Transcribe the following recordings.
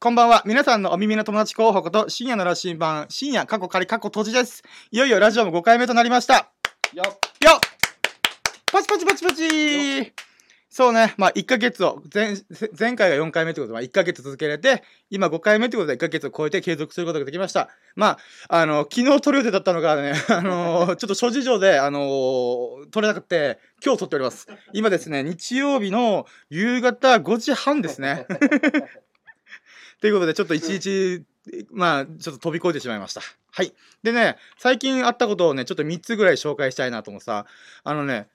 こんばんは。皆さんのお耳の友達候補こと、深夜の羅針盤、深夜過去仮過去閉じです。いよいよラジオも5回目となりました。よよっパチパチパチパチそうね。まあ、1ヶ月を、前、前回が4回目ということで、まあ、1ヶ月続けられて、今5回目ということで1ヶ月を超えて継続することができました。まあ、あの、昨日撮る予定だったのがね、あのちょっと諸事情で、あの撮れなくて、今日撮っております。今ですね、日曜日の夕方5時半ですね。ということで、ちょっと一日、まあ、ちょっと飛び越えてしまいました。はい。でね、最近あったことをね、ちょっと3つぐらい紹介したいなと思ってさ、あのね、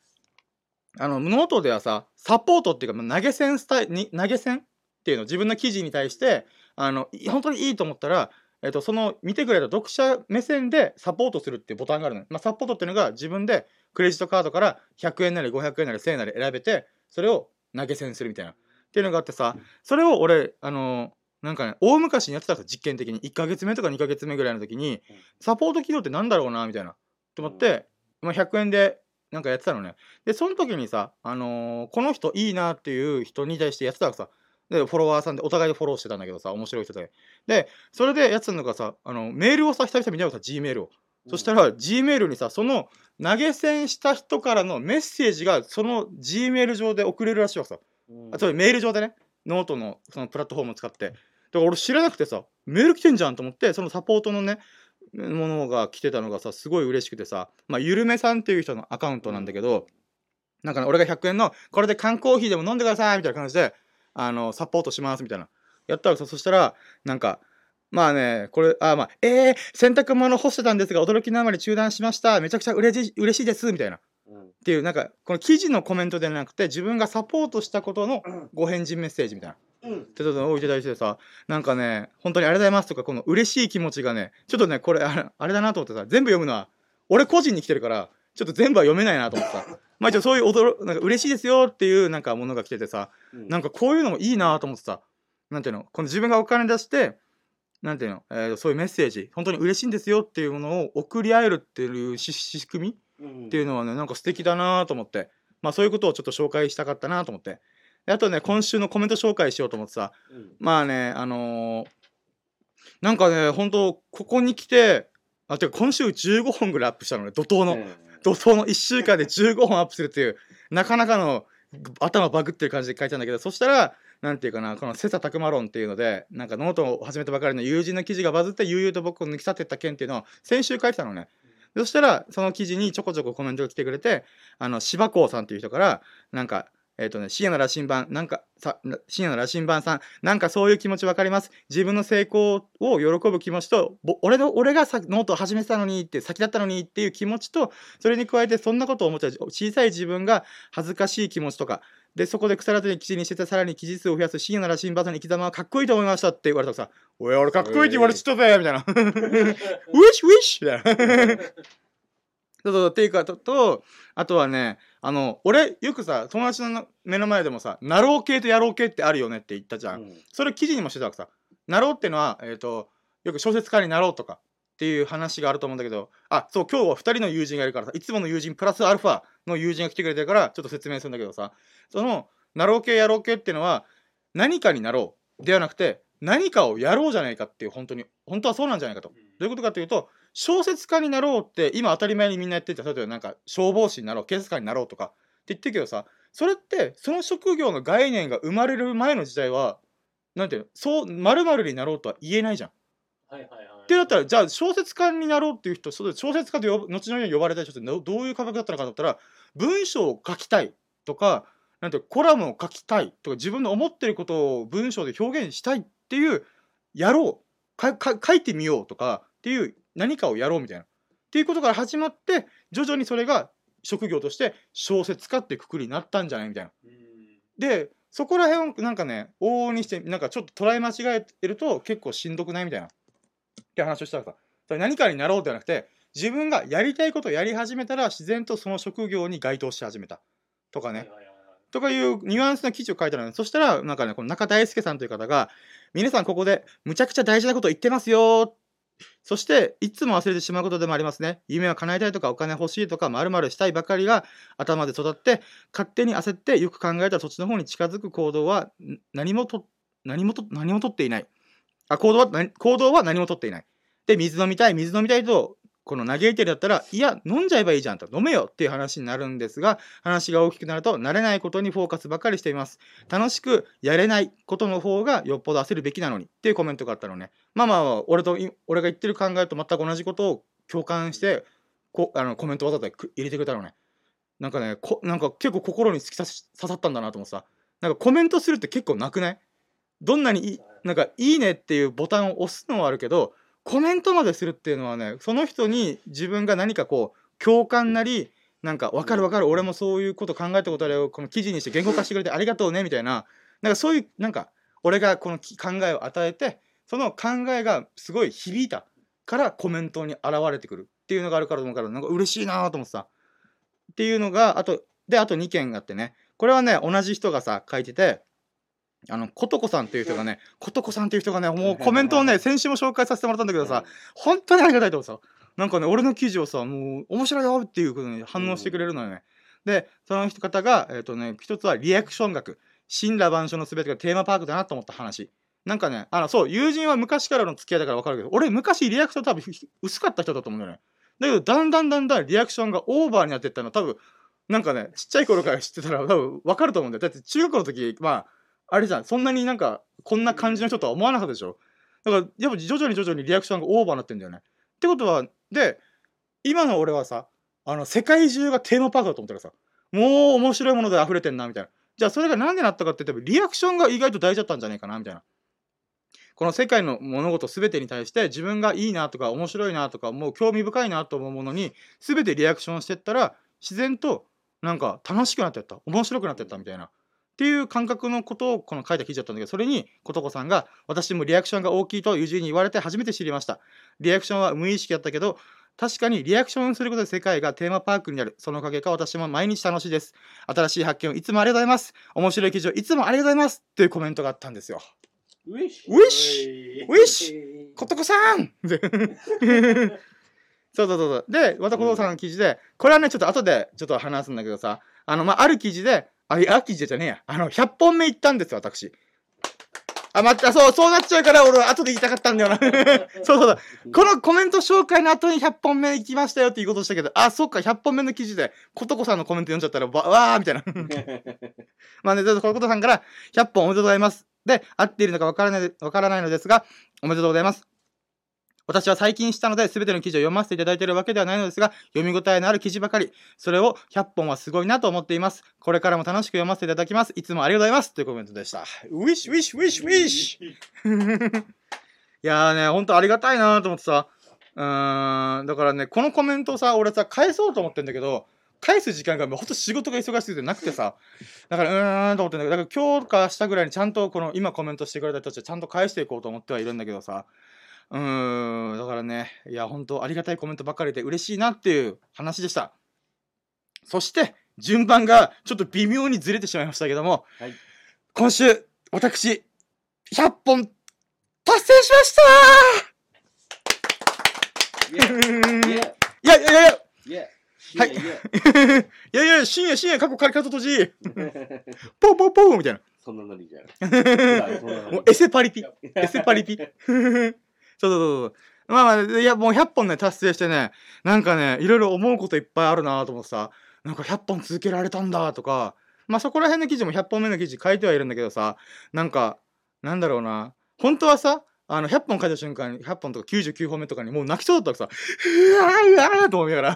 あの、ノートではさ、サポートっていうか、投げ銭スタイ、に投げ銭っていうの、自分の記事に対して、あの、本当にいいと思ったら、えっと、その見てくれた読者目線でサポートするっていうボタンがあるのよ。まあ、サポートっていうのが自分でクレジットカードから100円なり500円なり1000円なり選べて、それを投げ銭するみたいな。っていうのがあってさ、それを俺、あのなんかね、大昔にやってたんですよ実験的に。1ヶ月目とか2ヶ月目ぐらいの時に、サポート機能ってなんだろうな、みたいな。と思って、まあ、100円でなんかやってたのね。で、その時にさ、あのーこの人いいなっていう人に対してやってたわけさ。で、フォロワーさんでお互いでフォローしてたんだけどさ、面白い人で。で、それでやってたのがさ、あの、メールをさ、久々見たのさ、G メールを。そしたら、G メールにさ、その投げ銭した人からのメッセージが、その G メール上で送れるらしいわけさ。うんあつまりメール上でね、ノートのそのプラットフォームを使って。だから俺知らなくてさ、メール来てんじゃんと思って、そのサポートのね、ものが来てたのがさ、すごい嬉しくてさ、まあ、ゆるめさんっていう人のアカウントなんだけど、なんかね、俺が100円の、これで缶コーヒーでも飲んでくださいみたいな感じで、あの、サポートしますみたいな。やったらさ、そしたら、なんか、まあね、これ、あまあ、えー、洗濯物干してたんですが、驚きのあまり中断しました。めちゃくちゃ嬉し嬉しいです。みたいな。うん。っていう、なんか、この記事のコメントではなくて、自分がサポートしたことのご返事メッセージみたいな。うん。ってことをいただいてさ、なんかね、本当にありがとうございますとか、この嬉しい気持ちがね、ちょっとね、これ、あれだなと思ってさ、全部読むのは、俺個人に来てるから、ちょっと全部は読めないなと思ってさ、まあ一応そういう驚、なんか嬉しいですよっていうなんかものが来ててさ、うん。なんかこういうのもいいなと思ってさ、なんていうの、この自分がお金出して、なんていうの、えーそういうメッセージ、本当に嬉しいんですよっていうものを送り合えるっていうし仕組みうんっていうのはねなんか素敵だなと思って。まあそういうことをちょっと紹介したかったなと思って。であとね今週のコメント紹介しようと思ってさ。うん。まあねあのーなんかね本当ここに来てあてか今週15本ぐらいアップしたのね怒涛の、うん。怒涛の。1週間で15本アップするっていうなかなかの頭バグってる感じで書いたんだけど。そしたらなんていうかなこの切磋琢磨論っていうのでなんかノートを始めたばかりの友人の記事がバズって悠々と僕を抜き去ってった件っていうのを先週書いてたのねそしたらその記事にちょこちょこコメントが来てくれてあの芝光さんっていう人からなんかえっ、とね深夜の羅針盤なんかさ深夜の羅針盤さんなんかそういう気持ちわかります。自分の成功を喜ぶ気持ちとぼ俺の俺がさノートを始めてたのにって先だったのにっていう気持ちとそれに加えてそんなことを思った小さい自分が恥ずかしい気持ちとかでそこで腐らずに記事にしててさらに記事数を増やす深夜の羅針盤さんの生き様はかっこいいと思いましたって言われたらさ「おい俺かっこいいって言われちゃったぜ」みたいな「ウィッシュウィッシュ」みたいな。そうそうっていうかととあとはねあの俺よくさ友達の目の前でもさ「なろう系とやろう系ってあるよね」って言ったじゃん、うん。それ記事にもしてたわけさ。なろうってのは、えっ、と、よく小説家になろうとかっていう話があると思うんだけど、あ、そう、今日は2人の友人がいるからさ、いつもの友人プラスアルファの友人が来てくれてるから、ちょっと説明するんだけどさ、その、なろう系やろう系っていうのは、何かになろうではなくて、何かをやろうじゃないかっていう、本当に、本当はそうなんじゃないかと。どういうことかというと、小説家になろうって、今当たり前にみんなやってて、例えばなんか消防士になろう、警察官になろうとかって言ってるけどさ、それって、その職業の概念が生まれる前の時代は、なんていうのそう、〇〇になろうとは言えないじゃん。はいはいはいってなったら、じゃあ小説家になろうっていう人、小説家で呼ぶ後のように呼ばれた人ってどどういう感覚だったのかと思ったら、文章を書きたいとか、なんてコラムを書きたいとか、自分の思ってることを文章で表現したいっていう、やろうかか、書いてみようとかっていう何かをやろうみたいな。っていうことから始まって、徐々にそれが職業として小説家ってくくりになったんじゃないみたいな。うんでそこら辺をなんかね往々にしてなんかちょっと捉え間違えてると結構しんどくないみたいなって話をしたら。さそれ何かになろうではなくて自分がやりたいことをやり始めたら自然とその職業に該当し始めた。とかね、とかいうニュアンスの記事を書いたのねそしたらなんかねこの中大輔さんという方が皆さんここでむちゃくちゃ大事なこと言ってますよ。そしていつも忘れてしまうことでもありますね。夢を叶えたいとかお金欲しいとかまるしたいばかりが頭で育って勝手に焦ってよく考えたらそっちの方に近づく行動はん何もと何もと、何も取っていない。あ、行動は、何行動は何も取っていない。で、水飲みたい、水飲みたいと、この嘆いてるだったら、いや、飲んじゃえばいいじゃんと、飲めよっていう話になるんですが、話が大きくなると、慣れないことにフォーカスばっかりしています。楽しくやれないことの方がよっぽど焦るべきなのにっていうコメントがあったのね。まあまあ、俺と、俺が言ってる考えと全く同じことを共感して、こあのコメントわざと入れてくれたのね。なんかね、こなんか結構心に突き刺さったんだなと思ってさ。なんかコメントするって結構なくない？どんなにいい、なんかいいねっていうボタンを押すのはあるけど、コメントまでするっていうのはね、その人に自分が何かこう、共感なり、なんか分かる分かる、俺もそういうこと考えたことあるよ、この記事にして言語化してくれてありがとうね、みたいな、なんかそういう、なんか、俺がこのき考えを与えて、その考えがすごい響いたからコメントに現れてくるっていうのがあるからと思うから、なんか嬉しいなと思ってさ。っていうのが、あと、で、あと2件があってね、これはね、同じ人がさ、書いてて、あの、ことこさんっていう人がね、ことこさんっていう人がね、もうコメントをね、先週も紹介させてもらったんだけどさ、本当にありがたいと思うさ、なんかね、俺の記事をさ、もう面白いよっていうことに反応してくれるのよね。で、その人方が、えっ、とね、一つはリアクション学。神羅万象の全てがテーマパークだなと思った話。なんかね、あの、そう、友人は昔からの付き合いだから分かるけど、俺昔リアクション多分薄かった人だと思うんだよね。だけど、だんだんだんだんリアクションがオーバーになっていったの多分、なんかね、ちっちゃい頃から知ってたら多分分かると思うんだよ。だって中学の時、まあ、あれじゃん、そんなになんか、こんな感じの人とは思わなかったでしょ？だから、やっぱ徐々に徐々にリアクションがオーバーになってんだよね。ってことは、で、今の俺はさ、あの、世界中がテーマパークだと思ったらさ、もう面白いもので溢れてんな、みたいな。じゃあそれがなんでなったかって言ってリアクションが意外と大事だったんじゃないかな、みたいな。この世界の物事全てに対して自分がいいなとか面白いなとかもう興味深いなと思うものに全てリアクションしてったら自然となんか楽しくなってった面白くなってったみたいなっていう感覚のことをこの書いた記事だったんだけどそれにことこさんが私もリアクションが大きいと友人に言われて初めて知りましたリアクションは無意識だったけど確かにリアクションすることで世界がテーマパークになる。そのおかげか私も毎日楽しいです。新しい発見をいつもありがとうございます。面白い記事をいつもありがとうございます。というコメントがあったんですよ。ウィッシュウィッシュウィッシュことこさんで そうそうそうそう。で、またことこさんの記事で、これはね、ちょっと後でちょっと話すんだけどさ、あの、まあ、ある記事で、あ、いや、記事じゃねえや。あの、100本目行ったんですよ、私。あ、待った、そう、そうなっちゃうから、俺は後で言いたかったんだよな。そうそうそう。このコメント紹介の後に100本目行きましたよっていうことしたけど、あ、そっか、100本目の記事で、ことこさんのコメント読んじゃったら、わわーみたいな。まあね、ちょっとこのことさんから、100本おめでとうございます。で、合っているのかわからない、わからないのですが、おめでとうございます。私は最近したので、すべての記事を読ませていただいているわけではないのですが、読み応えのある記事ばかり。それを100本はすごいなと思っています。これからも楽しく読ませていただきます。いつもありがとうございます。というコメントでした。ウィッシュウィッシュウィッシュウィッシュいやーね、ほんとありがたいなと思ってさ。うーん、だからね、このコメントをさ、俺さ、返そうと思ってんだけど、返す時間がもうほんと仕事が忙しくてなくてさ、だからうーんと思ってんだけど、だから今日か明日ぐらいにちゃんとこの今コメントしてくれた人たちはちゃんと返していこうと思ってはいるんだけどさ、うーん、だからね、いや、本当ありがたいコメントばっかりで嬉しいなっていう話でした。そして、順番がちょっと微妙にずれてしまいましたけども、はい。今週、私、100本達成しました！いやいやいやいや。イェイ。はい。いやいや、深夜深夜過去借り方閉じポーポーポーみたいな。そんなノリじゃん。もうエセパリピ。エセパリピ。そうそうそう。まあまあ、いや、もう100本ね、達成してね、なんかね、いろいろ思うこといっぱいあるなと思ってさ、なんか100本続けられたんだとか、まあそこら辺の記事も100本目の記事書いてはいるんだけどさ、なんか、なんだろうな、本当はさ、あの、100本書いた瞬間に、100本とか99本目とかにもう泣きそうだったらさ、うわーうわーと思いながら、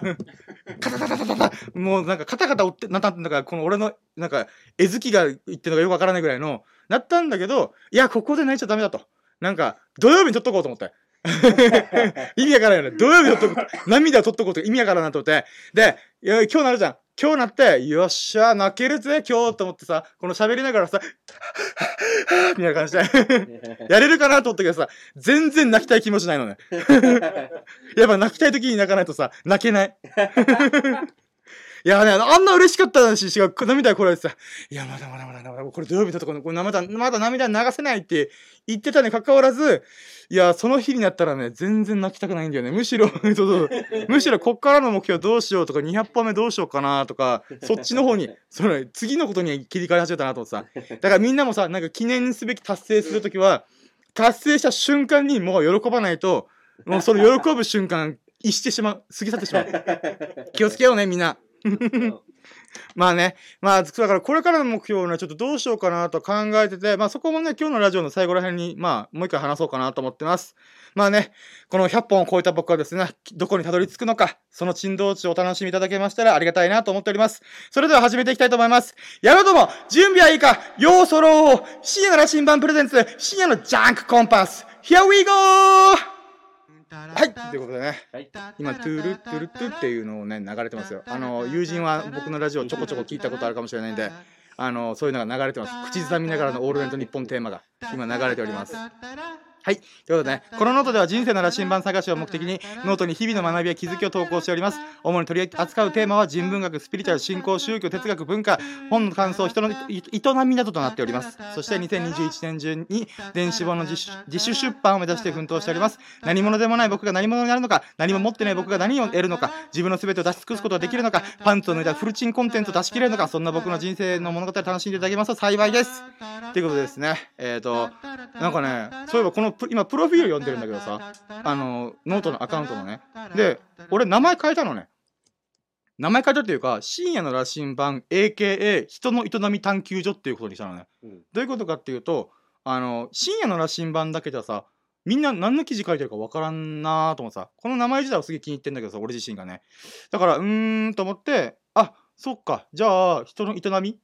カタタタタタタ、もうなんかカタカタ折って、なんたんだか、この俺の、なんか、絵好きが言ってるのかよくわからないぐらいの、なったんだけど、いや、ここで泣いちゃダメだと。なんか、土曜日に撮っとこうと思って。意味わからんよね。土曜日に撮っとこう。涙を撮っとこうと意味わからんなと思って。で、今日なるじゃん。今日なって、よっしゃ、泣けるぜ、今日と思ってさ、この喋りながらさ、みたいな感じで、やれるかなと思ったけどさ、全然泣きたい気持ちないのね。やっぱ泣きたい時に泣かないとさ、泣けない。いやね、あんな嬉しかったし、しが涙こられてさ、いや、まだまだまだまだ、これ土曜日だとかの、これまだ、まだ涙流せないって言ってたに関わらず、いや、その日になったらね、全然泣きたくないんだよね。むしろ、そうそう。むしろ、こっからの目標どうしようとか、200本目どうしようかなとか、そっちの方に、その、次のことに切り替え始めたなと思ってさ。だからみんなもさ、なんか記念すべき達成するときは、達成した瞬間にもう喜ばないと、もうその喜ぶ瞬間、逸してしまう。過ぎ去ってしまう。気をつけようね、みんな。まあね、まあ、だからこれからの目標をね、ちょっとどうしようかなと考えてて、まあそこもね、今日のラジオの最後ら辺に、まあ、もう一回話そうかなと思ってます。まあね、この100本を超えた僕はですね、どこにたどり着くのか、その珍道中をお楽しみいただけましたらありがたいなと思っております。それでは始めていきたいと思います。やろうども、準備はいいか、ようそろう深夜の羅針盤 presents、深夜のジャンクコンパス、Here we go! はい、ということでね。はい。今、トゥルトゥルトゥっていうのをね、流れてますよ。あの、友人は僕のラジオちょこちょこ聞いたことあるかもしれないんで、あの、そういうのが流れてます。口ずさみながらのオールナイトニッポンテーマが今流れております。はい。ということでね、このノートでは人生の羅針盤探しを目的に、ノートに日々の学びや気づきを投稿しております。主に取り扱うテーマは人文学、スピリチュアル、信仰、宗教、哲学、文化、本の感想、人のい営みなどとなっております。そして2021年中に電子本の自主出版を目指して奮闘しております。何者でもない僕が何者になるのか、何も持ってない僕が何を得るのか、自分の全てを出し尽くすことができるのか、パンツを脱いだフルチンコンテンツを出し切れるのか、そんな僕の人生の物語を楽しんでいただけますと幸いです。ということでですね、えっ、と、なんかね、そういえばこのプ今、プロフィール読んでるんだけどさ、あの、ノートのアカウントのね。で、俺名前変えたのね。名前変えたっていうか、深夜の羅針盤、AKA 人の営み探求所っていうことにしたのね。うん。どういうことかっていうと、あの、深夜の羅針盤だけじゃさ、みんな何の記事書いてるかわからんなーと思ってさ、この名前自体はすげえ気に入ってんだけどさ、俺自身がね。だから、うーんと思って、あ、そっか、じゃあ、人の営み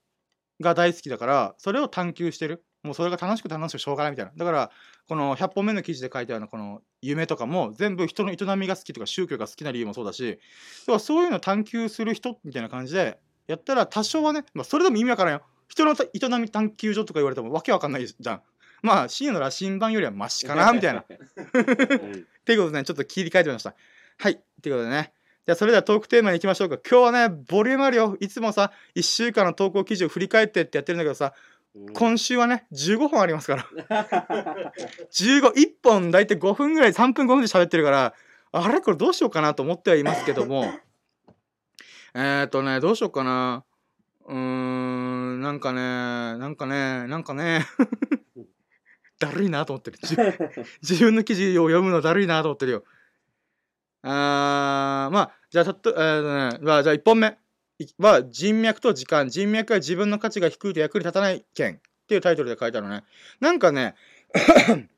が大好きだから、それを探求してる。もうそれが楽しくて楽しくてしょうがないみたいな。だから、この100本目の記事で書いたようなこの夢とかも全部人の営みが好きとか宗教が好きな理由もそうだし、だからそういうのを探求する人みたいな感じでやったら多少はね、まあ、それでも意味わからんよ。人の営み探求所とか言われてもわけわかんないじゃん。まあ、深夜の羅針盤よりはマシかな みたいな。っていうことでね、ちょっと切り替えてみました。はい。っていうことでね。じゃあ、それではトークテーマに行きましょうか。今日はね、ボリュームあるよ。いつもさ、1週間の投稿記事を振り返ってってやってるんだけどさ、うん今週はね、15本ありますから。15、1本大体5分ぐらい、3分5分で喋ってるから、あれ？これどうしようかなと思ってはいますけども、えっとね、どうしようかな。うーん、なんかね、なんかね、なんかね、だるいなと思ってる。自分の記事を読むのだるいなと思ってるよ。あー、まあ、じゃあ、たっと、えーっとね、まあ、じゃあ1本目は、人脈と時間。人脈は自分の価値が低いと役に立たない件っていうタイトルで書いてあるのね。なんかね、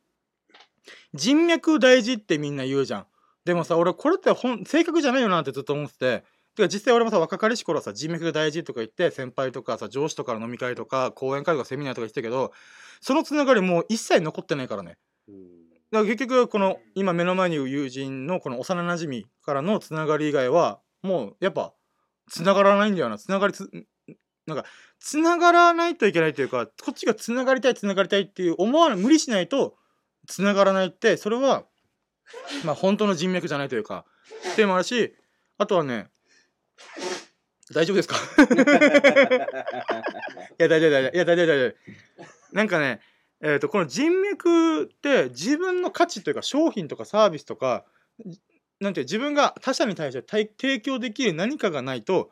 人脈大事ってみんな言うじゃん。でもさ、俺これってほん正確じゃないよなってずっと思ってて。てか実際俺もさ、若かりし頃さ、人脈が大事とか言って、先輩とかさ、上司とかの飲み会とか、講演会とかセミナーとか言ってたけど、そのつながりもう一切残ってないからね。うんだから結局、この今目の前にいる友人のこの幼馴染からのつながり以外は、もうやっぱ、つながらないんだよな。つながりつ、なんか、つながらないといけないというか、こっちがつながりたい、つながりたいっていう思わない、無理しないと、つながらないって、それは、まあ本当の人脈じゃないというか、っていうのもあるし、あとはね、大丈夫ですか？いや、大丈夫、大丈夫。いや、大丈夫、大丈夫。なんかね、えっ、と、この人脈って自分の価値というか商品とかサービスとか、なんていう自分が他者に対して対提供できる何かがないと、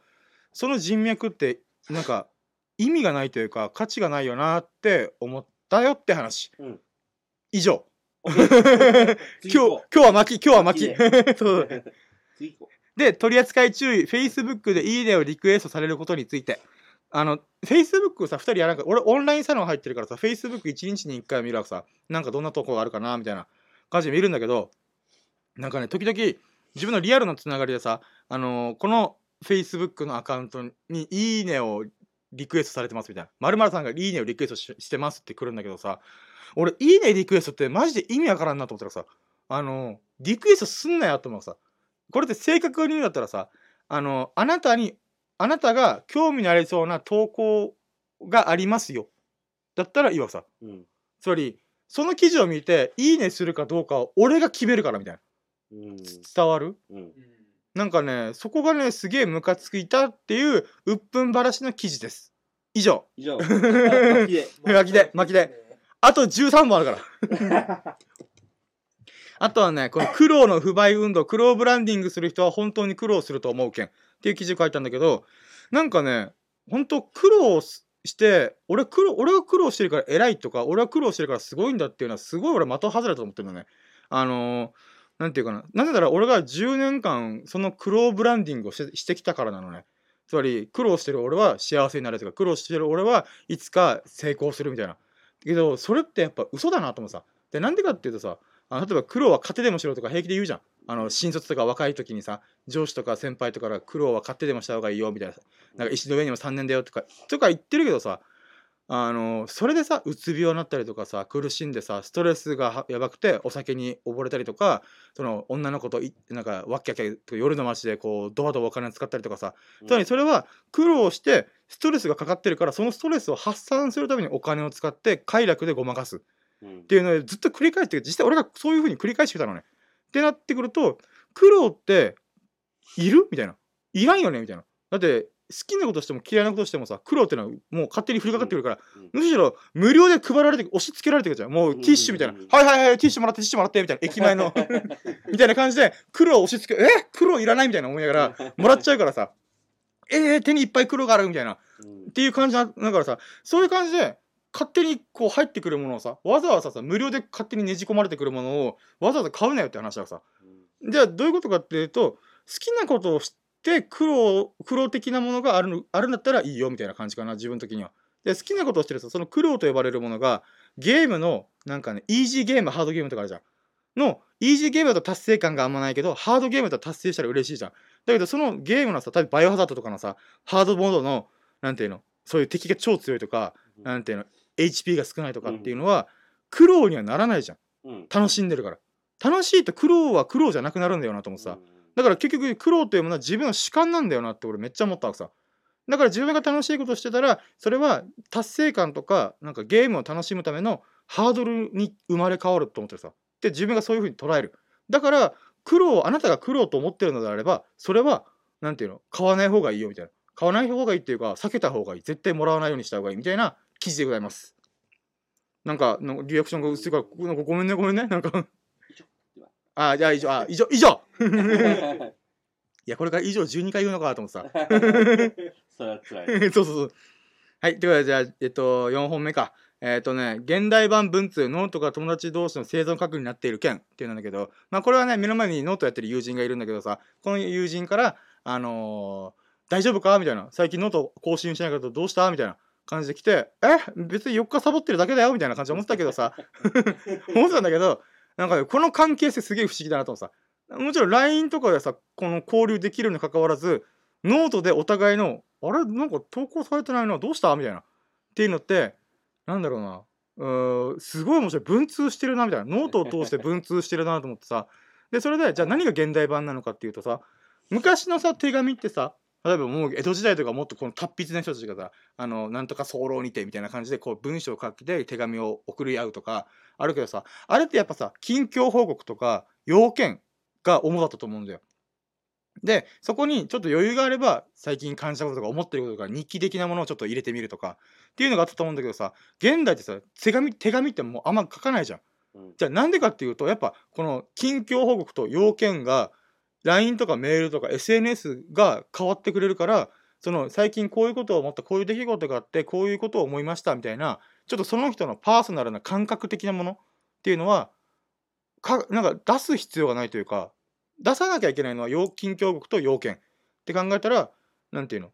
その人脈ってなんか 意味がないというか価値がないよなって思ったよって話。うん以上。今日今日は巻き、今日は巻き。そうで、取り扱い注意、Facebook でいいねをリクエストされることについて。あの、Facebook さ、2人やらんか、俺オンラインサロン入ってるからさ、Facebook1 日に1回見るわけさ、なんかどんなとこがあるかな、みたいな感じで見るんだけど、なんかね、時々、自分のリアルのつながりでさ、あのーこの Facebook のアカウントにいいねをリクエストされてますみたいな。まるさんがいいねをリクエストししてますって来るんだけどさ、俺、いいねリクエストってマジで意味わからんなと思ったらさ、あのーリクエストすんなよと思うさ、これって正確に言うんだったらさ、あの、あなたに、あなたが興味のありそうな投稿がありますよ。だったらいいわさ。う。うん。つまり、その記事を見て、いいねするかどうかを俺が決めるからみたいな。うん。伝わる？うん。なんかねそこがねすげえムカついたっていう鬱憤ばらしの記事です以上以上。巻きで。巻きで巻きであと13本あるから あとはね、この苦労の不買運動、苦労ブランディングする人は本当に苦労すると思うけんっていう記事書いたんだけど、なんかね、本当苦労して、俺苦労、俺は苦労してるから偉いとか、俺は苦労してるからすごいんだっていうのはすごい俺的外れだと思ってるのね。あのーなんていうかな。なぜなら俺が10年間その苦労ブランディングをしてきたからなのね。つまり苦労してる俺は幸せになるとか、苦労してる俺はいつか成功するみたいな。けど、それってやっぱ嘘だなと思うさ。で、なんでかっていうとさ、あ例えば苦労は勝手でもしろとか平気で言うじゃん。あの新卒とか若い時にさ上司とか先輩とかから苦労は勝手でもした方がいいよみたいななんか石の上にも3年だよとかとか言ってるけどさあのそれでさうつ病になったりとかさ苦しんでさストレスがはやばくてお酒に溺れたりとかその女の子といなんかわっきゃきゃ夜の街でこうドバドバお金使ったりとかさつまりそれは苦労してストレスがかかってるからそのストレスを発散するためにお金を使って快楽でごまかすうんっていうのをずっと繰り返して実際俺がそういうふうに繰り返してきたのね。ってなってくると苦労っている？みたいな。いらんよね？みたいな。だって好きなことしても嫌いなことしてもさ苦労っていうのはもう勝手に降りかかってくるから、うんむしろ無料で配られて押し付けられてくるじゃん。もうティッシュみたいな「うんうんうんはいはいはいティッシュもらってティッシュもらって」みたいな。駅前のみたいな感じで苦労を押し付け「え？苦労いらない」みたいな思いながらもらっちゃうからさ「えー、手にいっぱい苦労がある」みたいな。うん。っていう感じだからさ。そういう感じで勝手にこう入ってくるものをさわざわざさ無料で勝手にねじ込まれてくるものをわざわざ買うなよって話だからさ。じゃあどういうことかっていうと好きなことをして苦労苦労的なものがあるのあるんだったらいいよみたいな感じかな自分的には。で好きなことをしてるとその苦労と呼ばれるものがゲームのなんかねイージーゲームハードゲームとかあるじゃん。のイージーゲームだと達成感があんまないけどハードゲームだと達成したら嬉しいじゃん。だけどそのゲームのさ例えばバイオハザードとかのさハードモードのなんていうのそういう敵が超強いとかなんていうの HP が少ないとかっていうのは、苦労にはならないじゃん。楽しんでるから。楽しいと苦労は苦労じゃなくなるんだよなと思ってさ、だから結局苦労というものは自分の主観なんだよなって俺めっちゃ思ったわけさ。だから自分が楽しいことしてたらそれは達成感とかなんかゲームを楽しむためのハードルに生まれ変わると思ってるさ。で自分がそういうふうに捉える。だから苦労あなたが苦労と思ってるのであればそれはなんていうの買わない方がいいよみたいな。買わない方がいいっていうか避けた方がいい。絶対もらわないようにした方がいいみたいな記事でございます。なんかリアクションが薄いからごめんねごめんね。なんかあじゃあ以上あ以上以上。いやこれから以上12回言うのかと思ってさ それは辛い。そうそうそう。はい、ということで、じゃあ、えっと、4本目か。えっとね、現代版文通、ノートが友達同士の生存確認になっている件。っていうんだけど、まあ、これはね、目の前にノートやってる友人がいるんだけどさ、この友人から、あのー大丈夫か？みたいな。最近ノート更新しないけどどうした？みたいな。感じで来て、え？別に4日サボってるだけだよ？みたいな感じで思ってたけどさ、思ってたんだけど、なんかね、この関係性すげえ不思議だなと思ってさ、もちろん LINE とかでさ、この交流できるにかかわらず、ノートでお互いの、あれ？なんか投稿されてないな、どうした？みたいな。っていうのって、なんだろうな。うすごい面白い。文通してるな、みたいな。ノートを通して 文通してるなと思ってさ。で、それで、じゃあ何が現代版なのかっていうとさ、昔のさ、手紙ってさ、例えばもう江戸時代とかもっとこの達筆な人たちがさ、あの、なんとか早漏にてみたいな感じで、こう文章を書きで手紙を送り合うとか、あるけどさ、あれってやっぱさ、近況報告とか要件が主だったと思うんだよ。で、そこにちょっと余裕があれば、最近感じたこととか思ってることとか、日記的なものをちょっと入れてみるとか、っていうのがあったと思うんだけどさ、現代ってさ、手紙、手紙ってもうあんま書かないじゃん。うんじゃあなんでかっていうと、やっぱこの近況報告と要件が、LINE とかメールとか SNS が変わってくれるから、その最近こういうことを思った、こういう出来事があって、こういうことを思いましたみたいな、ちょっとその人のパーソナルな感覚的なものっていうのは、かなんか出す必要がないというか、出さなきゃいけないのは要近況報告と要件って考えたら、なんていうの？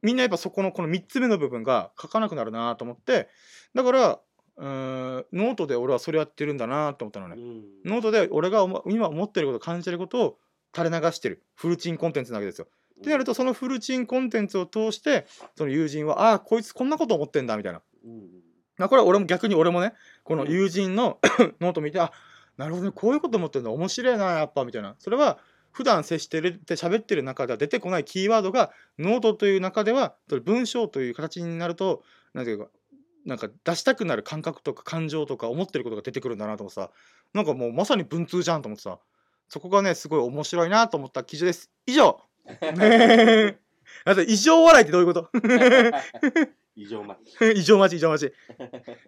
みんなやっぱそこのこの3つ目の部分が書かなくなるなと思って、だから、うーんノートで俺はそれやってるんだなと思ったのね。うんノートで俺が思今思ってること感じてることを垂れ流してるフルチンコンテンツなわけですよ。ってなるとそのフルチンコンテンツを通してその友人はああこいつこんなこと思ってんだみたいな。うんまあこれは俺も逆に俺もねこの友人の ノート見てあなるほどねこういうこと思ってるんだ面白いなやっぱみたいな。それは普段接してるって喋ってる中では出てこないキーワードがノートという中では文章という形になるとなんていうかなんか出したくなる感覚とか感情とか思ってることが出てくるんだなと思ってさなんかもうまさに文通じゃんと思ってさそこがねすごい面白いなと思った記事です。以上。ねあと異常笑いってどういうこと？異常マ異常待ち 異常待ち。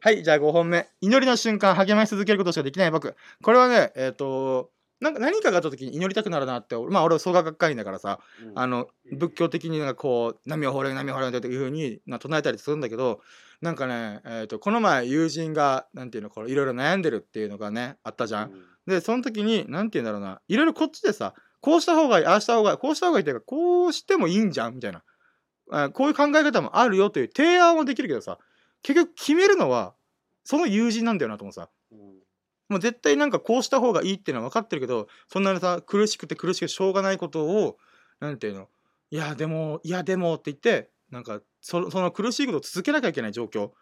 はいじゃあ5本目。祈りの瞬間励まし続けることしかできない僕。これはねえっ、となんか何かがあった時に祈りたくなるなってまあ俺は創価学会員だからさあの仏教的になんかこう「波を放れ波を放れ」というふうにな唱えたりするんだけどなんかね、えー、とこの前友人がなんていうのこういろいろ悩んでるっていうのがねあったじゃん。でその時になんて言うんだろうないろいろこっちでさこうした方がいいああした方がいいこうした方がいいっていうかこうしてもいいんじゃんみたいな。あこういう考え方もあるよという提案はできるけどさ結局決めるのはその友人なんだよなと思うさ。もう絶対なんかこうした方がいいっていうのは分かってるけどそんなさ苦しくて苦しくてしょうがないことをなんていうの？いやでもいやでもって言ってなんかそその苦しいことを続けなきゃいけない状況っ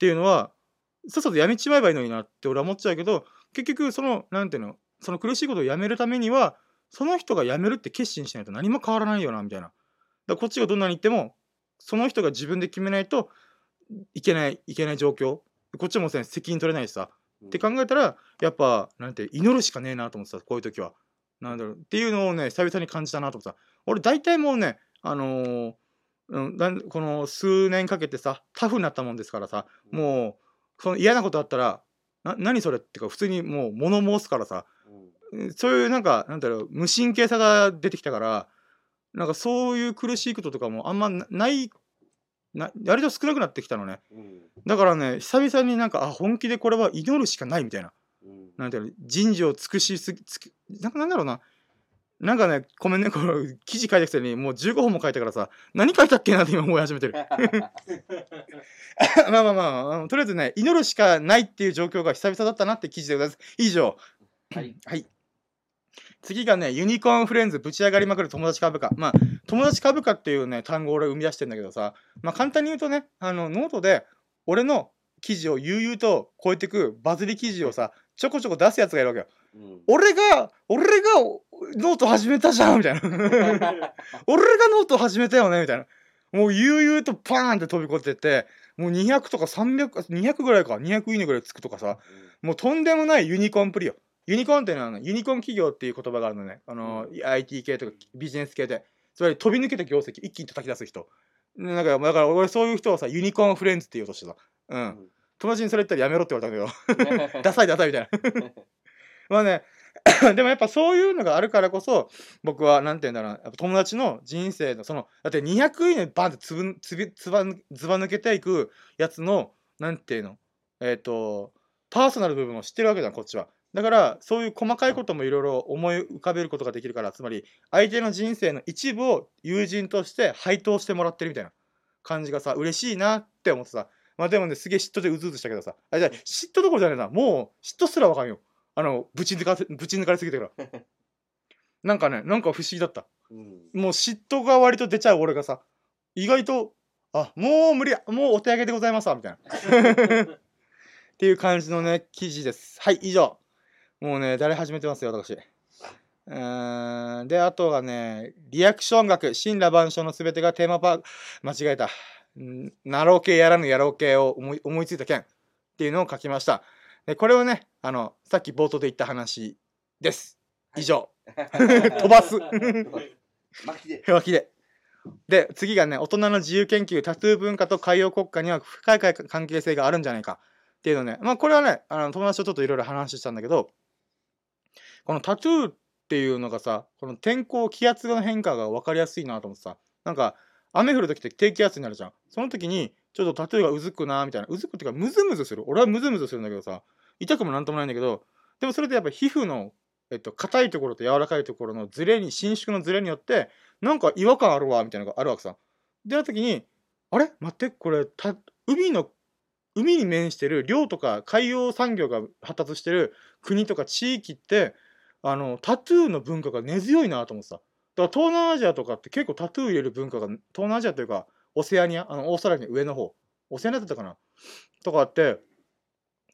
ていうのはさっさとやめちまえばいいのになって俺は思っちゃうけど結局そのなんていうの？その苦しいことをやめるためにはその人がやめるって決心しないと何も変わらないよなみたいな。だこっちがどんなに言ってもその人が自分で決めないといけないいけない状況。こっちも責任取れないしさ。って考えたらやっぱなんて祈るしかねえなと思ってたこういう時は。なんだろう。っていうのをね久々に感じたなと思ってた。俺大体もうねあのーうん、この数年かけてさタフになったもんですからさもうその嫌なことあったらな何それってか普通にもう物申すからさ、うん、そういうなんかなんだろう無神経さが出てきたからなんかそういう苦しいこととかもあんまないな割と少なくなってきたのね、うん、だからね久々になんかあ本気でこれは祈るしかないみたいな、うん、なんていうの人事を尽くしすぎつくなんかなんだろうな。なんかねごめんねこの記事書いたくせにもう15本も書いたからさ何書いたっけなって今思い始めてる。まあまあまあとりあえずね祈るしかないっていう状況が久々だったなって記事でございます。以上。はい、はい次がね、ユニコーンフレンズぶち上がりまくる友達株価。まあ、友達株価っていうね、単語を俺生み出してんだけどさ、まあ簡単に言うとね、あの、ノートで俺の記事を悠々と超えてくバズり記事をさ、ちょこちょこ出すやつがいるわけよ。うん、俺が、俺がノート始めたじゃんみたいな。俺がノート始めたよねみたいな。もう悠々とパーンって飛び越えてって、もう200とか300、200ぐらいか、200いいねぐらいつくとかさ、もうとんでもないユニコーンプリよ。ユニコーンっていうのはユニコーン企業っていう言葉があるのね。あの、うん、IT 系とかビジネス系で。つまり飛び抜けた業績一気に叩き出す人。なんか、だから俺そういう人をさ、ユニコーンフレンズって言おうとしてさ。うん。うん、友達にそれ言ったらやめろって言われたんだけど。ダサいダサいみたいな。まあね、でもやっぱそういうのがあるからこそ、僕は、なんて言うんだろうな、やっぱ友達の人生の、その、だって200いいねバンってつぶつびつばずば抜けていくやつの、なんていうの、えっ、ー、と、パーソナル部分を知ってるわけじゃん、こっちは。だからそういう細かいこともいろいろ思い浮かべることができるからつまり相手の人生の一部を友人として配当してもらってるみたいな感じがさ嬉しいなって思ってさ。まあでもねすげえ嫉妬でうずうずしたけどさ。あじゃあ嫉妬どころじゃねえな。もう嫉妬すらわかんよ。あのぶち抜かぶち抜かれすぎてから。なんかねなんか不思議だった、うん、もう嫉妬が割と出ちゃう俺がさ意外とあもう無理もうお手上げでございますわみたいな。っていう感じのね記事です。はい以上もうね、誰始めてますよ、私。うん、で、あとはね、リアクション学、神羅万象のすべてがテーマパーク、間違えた。ナロー系やらぬやろう系を思い思いついた件っていうのを書きました。で、これをね、あの、さっき冒頭で言った話です。以上。飛ばす。巻きで。巻きで。で、次がね、大人の自由研究、タトゥー文化と海洋国家には深い関係性があるんじゃないかっていうのね、まあこれはね、あの友達とちょっといろいろ話したんだけど、このタトゥーっていうのがさこの天候気圧の変化が分かりやすいなと思ってさなんか雨降る時って低気圧になるじゃん。その時にちょっとタトゥーがうずくなみたいな。うずくっていうかムズムズする。俺はムズムズするんだけどさ痛くもなんともないんだけどでもそれでやっぱ皮膚のえっと硬いところと柔らかいところのズレに伸縮のズレによってなんか違和感あるわみたいなのがあるわけさ。でな時にあれ？待ってこれた海の海に面してる漁とか海洋産業が発達してる国とか地域ってあのタトゥーの文化が根強いなと思ってた。だから東南アジアとかって結構タトゥー入れる文化が東南アジアというかオセアニアあのオーストラリアの上の方オセアニアだったかな？とかあって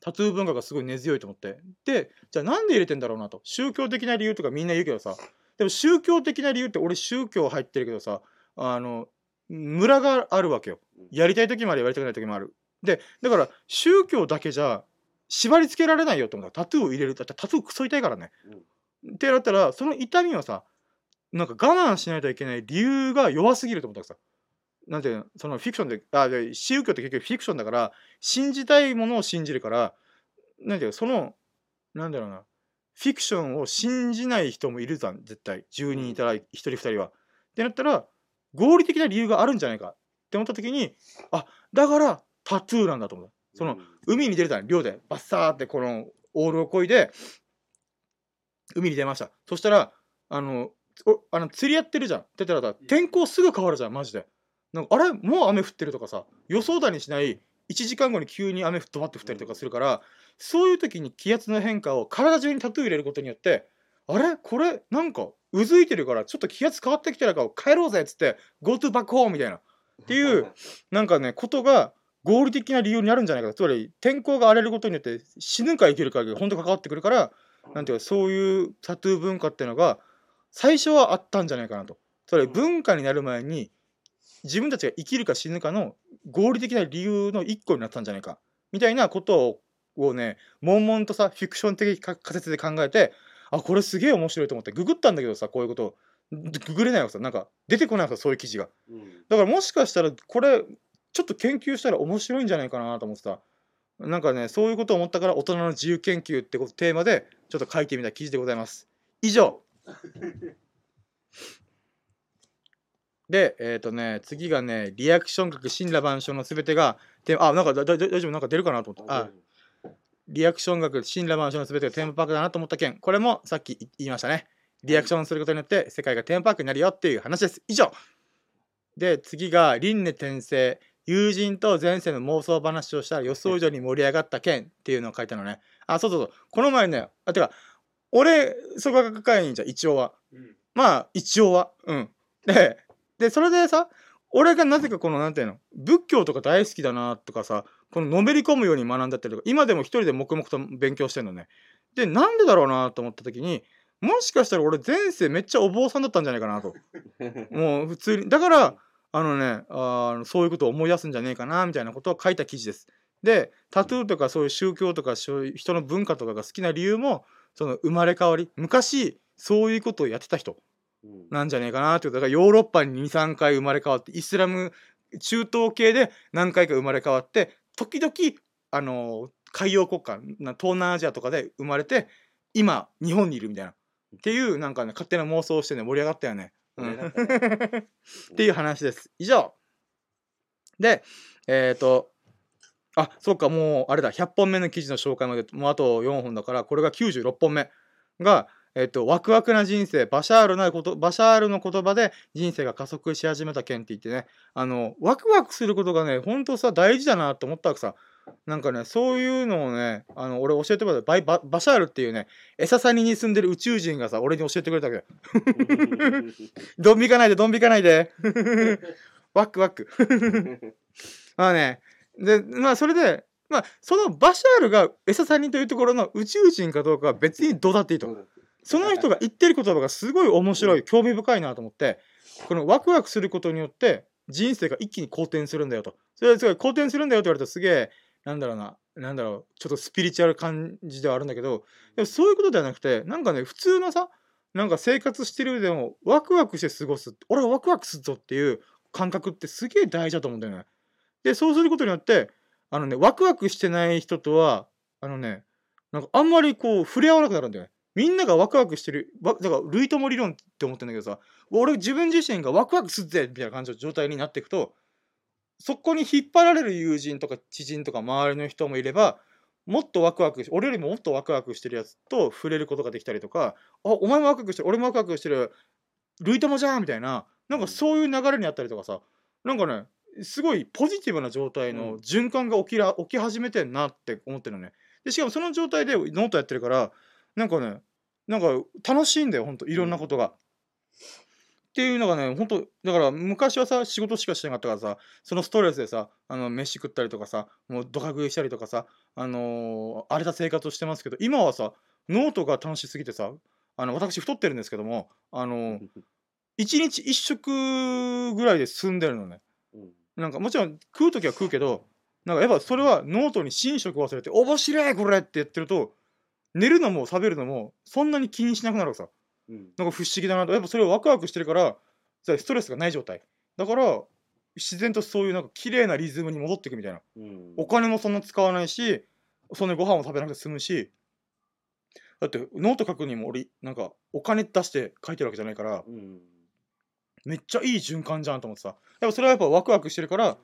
タトゥー文化がすごい根強いと思って。でじゃあなんで入れてんだろうなと。宗教的な理由とかみんな言うけどさ。でも宗教的な理由って俺宗教入ってるけどさあの村があるわけよ。やりたい時もあるやりたくない時もある。でだから宗教だけじゃ縛り付けられないよって思った。タトゥーを入れる。だってタトゥークソ痛いからね、ってなったらその痛みはさなんか我慢しないといけない理由が弱すぎると思ったわけさ。なんていうのそのフィクションであで宗教って結局フィクションだから信じたいものを信じるからなんていうのそのなんだろうなフィクションを信じない人もいるじゃん絶対。10人いたら1人2人は。ってなったら合理的な理由があるんじゃないか。って思った時にあだからタトゥーなんだと思う。その海に出るじゃん漁で。バッサーってこのオールをこいで海に出ました。そしたらあのおあの釣りやってるじゃん。って言ったらさ天候すぐ変わるじゃんマジで。なんかあれもう雨降ってるとかさ予想だにしない1時間後に急に雨ドバッと降ったりとかするから、そういう時に気圧の変化を体中にタトゥー入れることによってあれ？これ？なんかうずいてるからちょっと気圧変わってきてるから帰ろうぜっつって Go to back home みたいな。っていう なんかねことが合理的な理由になるんじゃないかつまり天候が荒れることによって死ぬか生きるかが本当関わってくるからなんていうかそういうタトゥー文化っていうのが最初はあったんじゃないかなと。つまり文化になる前に自分たちが生きるか死ぬかの合理的な理由の一個になったんじゃないか。みたいなことをね悶々とさフィクション的仮説で考えてあこれすげえ面白いと思ってググったんだけどさこういうこと。ググれないわさ。なんか出てこないわさそういう記事が。だからもしかしたらこれちょっと研究したら面白いんじゃないかなと思ってたなんかねそういうことを思ったから大人の自由研究ってことテーマでちょっと書いてみた記事でございます。以上。でえっ、ー、とね次がねリアクション学神羅万象のすべてがであなんか大丈夫？なんか出るかなと思ってあリアクション学神羅万象のすべてがテーマパークだなと思った件。これもさっき言いましたね。リアクションすることによって世界がテーマパークになるよっていう話です。以上。で次が輪廻転生友人と前世の妄想話をしたら予想以上に盛り上がった件っていうのを書いたのね。あそうそうそう。この前ねあてか俺創価学会員じゃ一応は、うん、まあ一応は。うん。ででそれでさ俺がなぜかこの何ていうの仏教とか大好きだなとかさこののめり込むように学んだったりとか今でも一人で黙々と勉強してんのね。でなんでだろうなと思った時にもしかしたら俺前世めっちゃお坊さんだったんじゃないかなと。もう普通に。だからあのねあそういうことを思い出すんじゃねえかなみたいなことを書いた記事です。でタトゥーとかそういう宗教とかそういう人の文化とかが好きな理由もその生まれ変わり昔そういうことをやってた人なんじゃねえかなってだからヨーロッパに23回生まれ変わってイスラム中東系で何回か生まれ変わって時々あの海洋国家東南アジアとかで生まれて今日本にいるみたいな。っていうなんかね勝手な妄想をしてね盛り上がったよね。うん、っていう話です。以上でえっ、ー、とあそうかもうあれだ100本目の記事の紹介までもうあと4本だからこれが96本目がえっと、ワクワクな人生、バシャールなこと、バシャールの言葉で人生が加速し始めた件って言ってね、あの、ワクワクすることがね、ほんとさ、大事だなと思ったわけさ。なんかね、そういうのをね、あの、俺教えてもらったババシャールっていうね、エササニに住んでる宇宙人がさ、俺に教えてくれたわけ ドン引かないで、ドン引かないで。ワクワク。まあね、で、まあそれで、まあ、そのバシャールがエササニというところの宇宙人かどうかは別にどうだっていいと。その人が言ってる言葉がすごい面白い、興味深いなと思って、このワクワクすることによって人生が一気に好転するんだよと。それはすごい好転するんだよって言われるとすげえ、なんだろうな、なんだろう、ちょっとスピリチュアル感じではあるんだけど、でもそういうことではなくて、なんかね、普通のさ、なんか生活してるでもワクワクして過ごす。俺はワクワクするぞっていう感覚ってすげえ大事だと思うんだよね。で、そうすることによって、あのね、ワクワクしてない人とは、あのね、なんかあんまりこう触れ合わなくなるんだよね。みんながワクワクしてる、だから類友理論って思ってんだけどさ、俺自分自身がワクワクすっぜみたいな感じの状態になっていくと、そこに引っ張られる友人とか知人とか周りの人もいれば、もっとワクワク俺よりももっとワクワクしてるやつと触れることができたりとか、あ、お前もワクワクしてる、俺もワクワクしてる、類友じゃんみたいな、なんかそういう流れにあったりとかさ、なんかね、すごいポジティブな状態の循環が起きら起き始めてんなって思ってるのね。でしかもその状態でノートやってるからなんかねなんか楽しいんだよほんといろんなことが。っていうのがねほんとだから昔はさ仕事しかしてなかったからさそのストレスでさあの飯食ったりとかさもうドカ食いしたりとかさあのー、荒れた生活をしてますけど今はさノートが楽しすぎてさあの私太ってるんですけどもあのー、1日1食ぐらいで済んでるのね。なんかもちろん食う時は食うけどなんかやっぱそれはノートに寝食忘れて「面白いこれ!」って言ってると寝るのも食べるのもそんなに気にしなくなるわけさうん。なんか不思議だなと。やっぱそれをワクワクしてるからさストレスがない状態。だから自然とそういうなんか綺麗なリズムに戻っていくみたいな。うん。お金もそんな使わないしそんなにご飯も食べなくて済むし。だってノート書くにも俺なんかお金出して書いてるわけじゃないからうん。めっちゃいい循環じゃんと思ってさ。やっぱそれはやっぱワクワクしてるから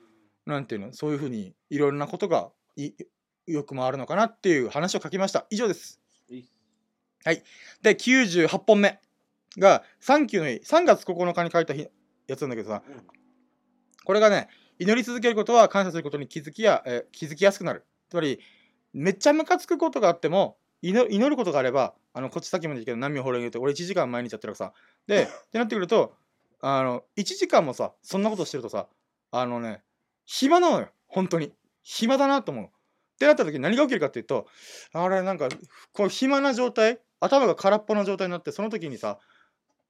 なんていうのそういうふうにいろんなことがいよく回るのかなっていう話を書きました。以上ですで98本目が「サンキューの日」3月9日に書いた日やつなんだけどさ。うん。これがね祈り続けることは感謝することに気づきや、えー気づきやすくなる。つまりめっちゃムカつくことがあっても祈祈ることがあればあのこっちさっきも言ったけど何秒ほろ言うと俺1時間毎日やってるからさ。でってなってくるとあの1時間もさそんなことしてるとさあのね暇なのよ。本当に。暇だなと思うってなった時に何が起きるかっていうとあれなんかこう暇な状態頭が空っぽな状態になってその時にさ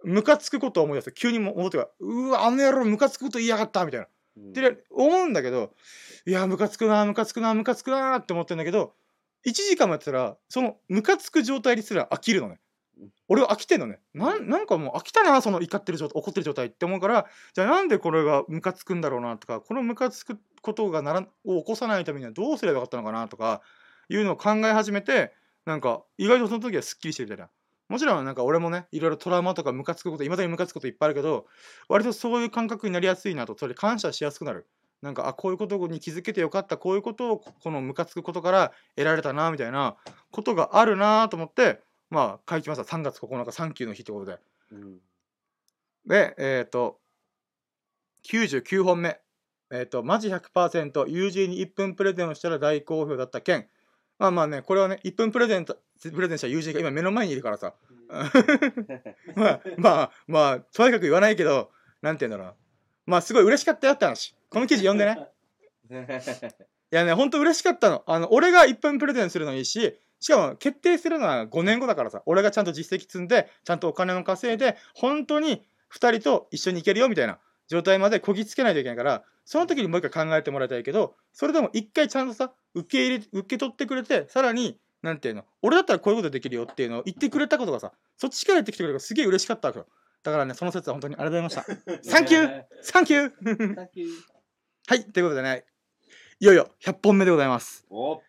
ムカつくことを思い出す。急に戻ってうわあの野郎ムカつくこと言いやがったみたいな。うん。って思うんだけどいやムカつくなムカつくなムカつくなって思ってんだけど1時間もやってたらそのムカつく状態にすら飽きるのね。うん俺は飽きてんのね。なんなんかもう飽きたなその怒ってる状態怒ってる状態って思うからじゃあなんでこれがムカつくんだろうなとかこのムカつくことがならを起こさないためにはどうすればよかったのかなとかいうのを考え始めてなんか意外とその時はすっきりしてるみたいな。もちろんなんか俺もねいろいろトラウマとかムカつくこといまだにムカつくこといっぱいあるけど割とそういう感覚になりやすいなと。それ感謝しやすくなる。なんかあこういうことに気づけてよかった。こういうことをここのムカつくことから得られたなみたいなことがあるなと思ってまあ書きました。3月9日サンキューの日ってことで。うん。でえっ、と99本目。えっ、とマジ100%友人に1分プレゼンをしたら大好評だった件まあまあねこれはね1分プレゼントプレゼンした友人が今目の前にいるからさ。まあまあまあとにかく言わないけどなんて言うんだろうな。まあすごい嬉しかったよって話。この記事読んでね。いやねほんと嬉しかったの。あの俺が1分プレゼンするのいいししかも決定するのは5年後だからさ。俺がちゃんと実績積んでちゃんとお金も稼いで本当に2人と一緒に行けるよみたいな状態までこぎつけないといけないからその時にもう一回考えてもらいたいけどそれでも一回ちゃんとさ受け入れ受け取ってくれてさらになんていうの俺だったらこういうことできるよっていうのを言ってくれたことがさそっちから言ってきてくれるからすげえ嬉しかったわけよ。だからねその節は本当にありがとうございました。サンキュー!サンキュー!はいということでねいよいよ100本目でございます。お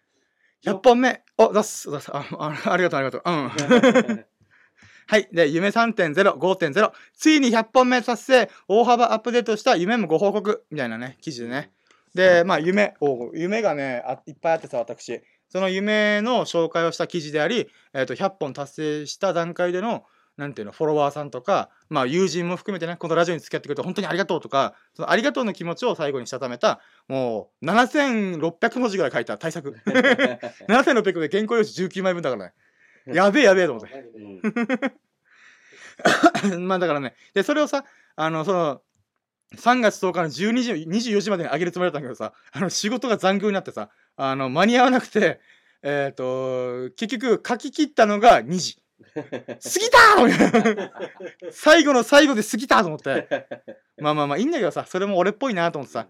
100本目。お出す出す。ああありがとうありがとう。うん はい。で、夢3.0、5.0。ついに100本目達成。大幅アップデートした夢もご報告。みたいなね、記事でね。で、まあ、夢を、夢がねあ、いっぱいあってさ、私。その夢の紹介をした記事であり、えっ、と、100本達成した段階での、なんていうの、フォロワーさんとか、まあ、友人も含めてね、このラジオに付き合ってくれて本当にありがとうとか、そのありがとうの気持ちを最後にしたためた、もう、7600文字ぐらい書いた対策。7600 で原稿用紙19枚分だからね。やべえやべえと思って。うん まあだからね、で、それをさ、あの、その、3月10日の12時、24時までに上げるつもりだったんだけどさ、あの、仕事が残業になってさ、あの、間に合わなくて、えっ、と、結局書き切ったのが2時。過ぎたー 最後の最後で過ぎたと思って。まあまあまあいいんだけどさ、それも俺っぽいなと思ってさ。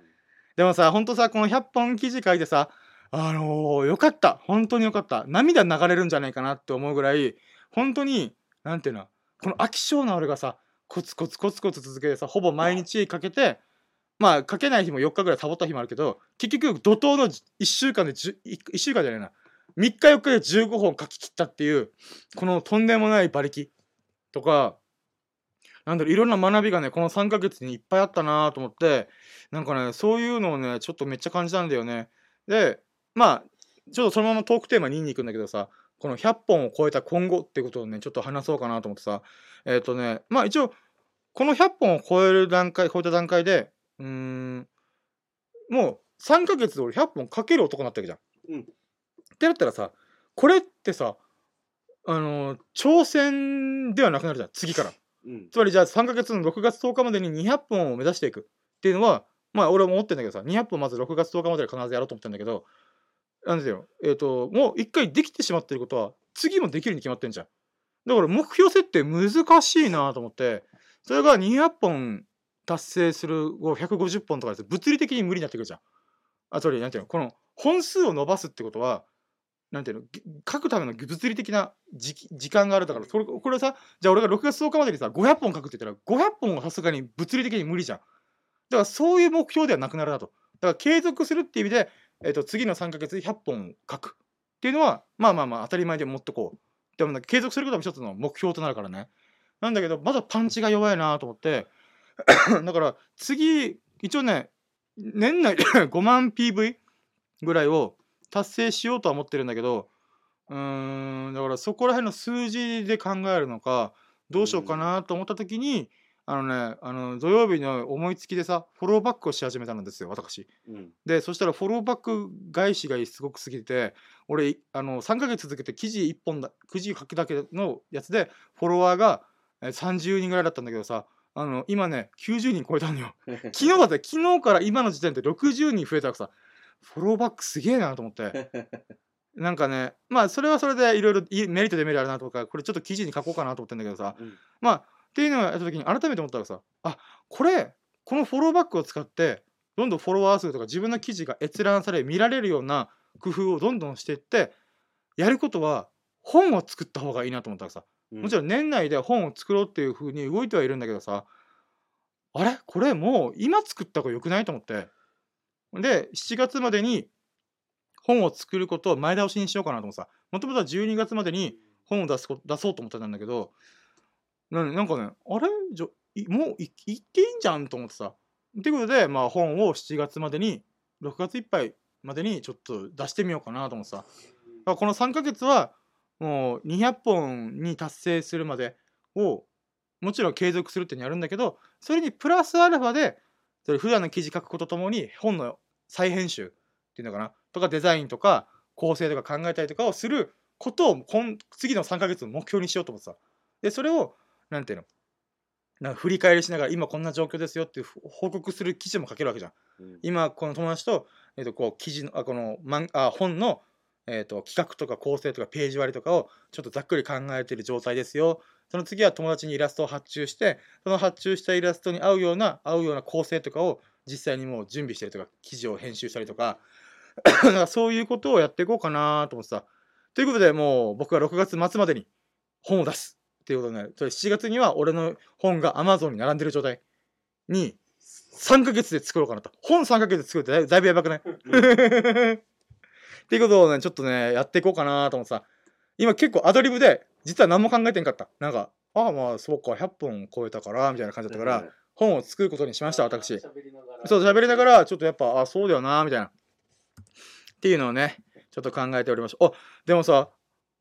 でもさ、ほんとさ、この100本記事書いてさ、あのー、よかった。本当によかった。涙流れるんじゃないかなって思うぐらい、本当に、なんていうの、この飽き性な俺がさ、コツコツコツコツ続けてさ、ほぼ毎日かけて、まあ、かけない日も4日ぐらいサボった日もあるけど、結局、怒涛の1週間で10、1週間じゃないな、3日4日で15本書き切ったっていう、このとんでもない馬力とか、なんだろう、いろんな学びがね、この3ヶ月にいっぱいあったなと思って、なんかね、そういうのをね、ちょっとめっちゃ感じたんだよね。で、まあ、ちょっとそのままトークテーマ2に行くんだけどさ、この100本を超えた今後ってことをね、ちょっと話そうかなと思ってさ、えっ、とね、まあ一応、この100本を超える段階、超えた段階で、うーん、もう3ヶ月で俺100本かける男になったわけじゃん。うんってなったらさ、これってさ、あのー挑戦ではなくなるじゃん、次から。うんつまりじゃあ3ヶ月の6月10日までに200本を目指していくっていうのは、まあ俺も思ってんだけどさ、200本まず6月10日までに必ずやろうと思ってんだけど、なんですよ、えっ、と、もう一回できてしまってることは、次もできるに決まってんじゃん。だから目標設定難しいなと思って、それが200本達成するを150本とかです物理的に無理になってくるじゃん。あ、つまり、なんていうの、この本数を伸ばすってことは、なんていうの書くための物理的な時時間があるだからそれこれさじゃあ俺が6月10日までにさ500本書くって言ったら500本はさすがに物理的に無理じゃんだからそういう目標ではなくなるなとだから継続するっていう意味で、えっと次の3ヶ月100本書く。っていうのはまあまあまあ当たり前で持ってこうでも継続することも一つの目標となるからね。なんだけどまだパンチが弱いなと思って だから次一応ね年内 で5万 PV ぐらいを達成しようとは思ってるんだけどうーんだからそこら辺の数字で考えるのかどうしようかなと思った時にあのねあの土曜日の思いつきでさフォローバックをし始めたんですよ私。うん。でそしたらフォローバック返しがすごくすぎて俺あの3ヶ月続けて記事1本だ記事書くだけのやつでフォロワーがえー30人ぐらいだったんだけどさあの今ね90人超えたのよ。昨日だって昨日から今の時点で60人増えたからさ。フォローバックすげえなと思って。なんかねまあそれはそれでいろいろいメリットデメリットあるなとかこれちょっと記事に書こうかなと思ってんだけどさ。うん。まあっていうのをやった時に改めて思ったらさあこれこのフォローバックを使ってどんどんフォロワー数とか自分の記事が閲覧され見られるような工夫をどんどんしていってやることは本を作った方がいいなと思ったらさもちろん年内で本を作ろうっていう風に動いてはいるんだけどさあれ？これもう今作った方がよくないと思って。で7月までに本を作ることを前倒しにしようかなと思ってさもともとは12月までに本を出すこ出そうと思ってたんだけどななんかねあれ？じゃもういいっていいんじゃんと思ってさ。ってことでまあ本を7月までに6月いっぱいまでにちょっと出してみようかなと思ってさ。この3ヶ月はもう200本に達成するまでをもちろん継続するってのやるんだけどそれにプラスアルファでそれ普段の記事書くことともに本の再編集っていうのかな？とかデザインとか構成とか考えたりとかをすることを今次の3ヶ月の目標にしようと思ってさ。でそれをなんていうの？なんか振り返りしながら今こんな状況ですよっていう報告する記事も書けるわけじゃん。うん。今この友達と,、えー、とこう記事のあこのマンあ本の、えー、と企画とか構成とかページ割りとかをちょっとざっくり考えている状態ですよ。その次は友達にイラストを発注してその発注したイラストに合うような合うような構成とかを実際にもう準備したりとか記事を編集したりとか。そういうことをやっていこうかなと思ってさ。ということでもう僕は6月末までに本を出すっていうことで、ね、それ7月には俺の本が Amazon に並んでる状態に3ヶ月で作ろうかなと。本3ヶ月で作るってだいだいぶやばくない？っていうことをね、ちょっとね、やっていこうかなと思ってさ、今結構アドリブで、実は何も考えてんかった。なんか、ああまあそうか、100本超えたから、みたいな感じだったから、本を作ることにしました、私。そう、喋りながら、ちょっとやっぱ、あそうだよな、みたいな。っていうのをね、ちょっと考えておりました。あでもさ、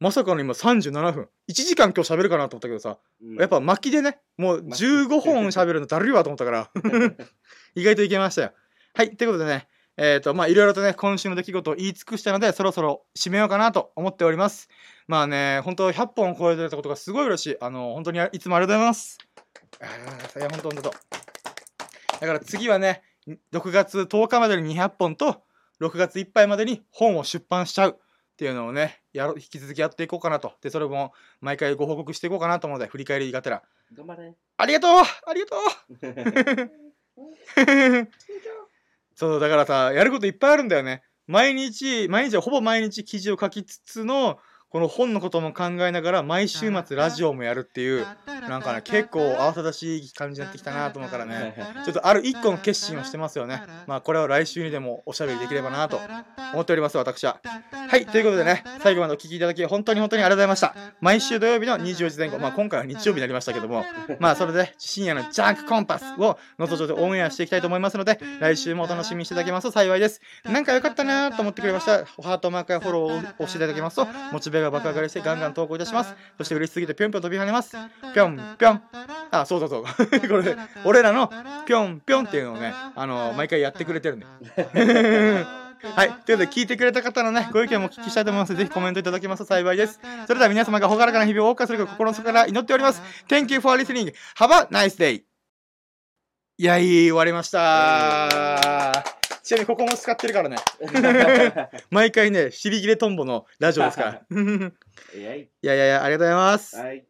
まさかの今37分。1時間今日喋るかなと思ったけどさ、うんやっぱ巻きでね、もう15本喋るのだるいわと思ったから、意外といけましたよ。はい、ということでね、えっ、と、まあ、いろいろとね、今週の出来事を言い尽くしたので、そろそろ締めようかなと思っております。まあね、本当100本超えてたことがすごい嬉しい。あの、本当にあいつもありがとうございます。あーいや、本当本当。だから次はね、6月10日までに200本と、6月いっぱいまでに本を出版しちゃうっていうのをね、やろ引き続きやっていこうかなと。で、それも毎回ご報告していこうかなと思うので、振り返りがてら。頑張れ。ありがとうありがとうそう、だからさ、やることいっぱいあるんだよね。毎日、毎日はほぼ毎日記事を書きつつの、この本のことも考えながら、毎週末ラジオもやるっていう、なんかね、結構慌ただしい感じになってきたなと思うからね。ちょっとある一個の決心をしてますよね。まあこれを来週にでもおしゃべりできればなと思っております、私は。はい、ということでね、最後までお聞きいただき本当に本当にありがとうございました。毎週土曜日の24時前後、まあ今回は日曜日になりましたけども、まあそれで深夜のジャンクコンパスを能登上でオンエアしていきたいと思いますので、来週もお楽しみにしていただけますと幸いです。なんか良かったなと思ってくれましたら、ハートマークやフォローを押していただけますと、モチベが爆上がりしてガンガン投稿いたします。そして嬉しすぎてぴょんぴょん飛び跳ねます。ぴょんぴょん。あ、そうそうそう。これ、俺らのぴょんぴょんっていうのをね、あの毎回やってくれてるんで。はい。ということで、聞いてくれた方のね、ご意見もお聞きしたいと思いますので、ぜひコメントいただけますと幸いです。それでは皆様が朗らかな日々を謳歌することを心の底から祈っております。Thank you for listening. Have a nice day. いや、いい、終わりました。ちなみにここも使ってるからね。毎回ね、尻切れトンボのラジオですから。いやいやいや、ありがとうございます。はい。